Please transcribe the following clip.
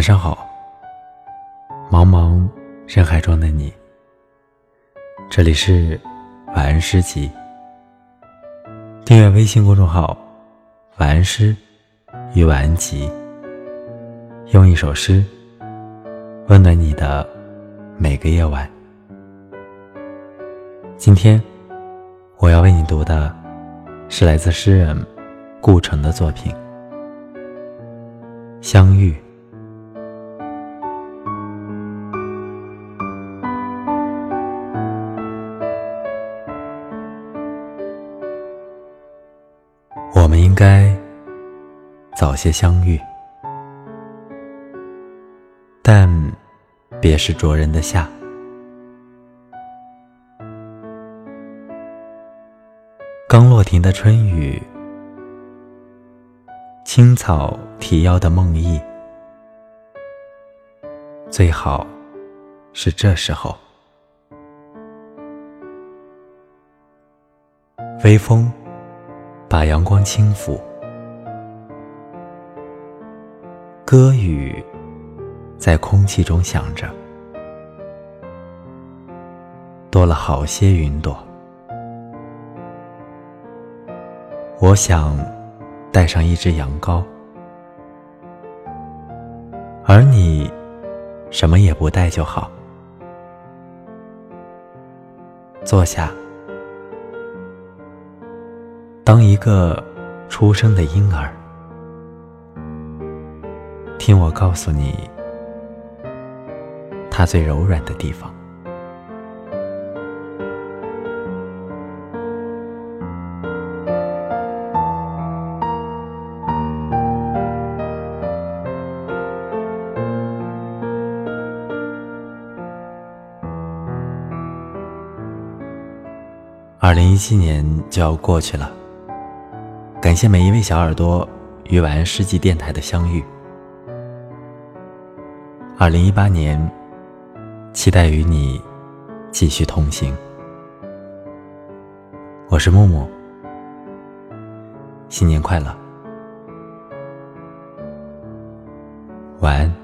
晚上好，茫茫人海中的你。这里是晚安诗集。订阅微信公众号“晚安诗与晚安集”，用一首诗温暖你的每个夜晚。今天我要为你读的是来自诗人顾城的作品《相遇》。我们应该早些相遇，但别是灼人的夏。刚落庭的春雨，青草提腰的梦呓，最好是这时候，微风。把阳光轻抚，歌语在空气中响着，多了好些云朵。我想带上一只羊羔，而你什么也不带就好。坐下。当一个出生的婴儿，听我告诉你，他最柔软的地方。二零一七年就要过去了。感谢每一位小耳朵与晚安世纪电台的相遇。二零一八年，期待与你继续同行。我是木木，新年快乐，晚安。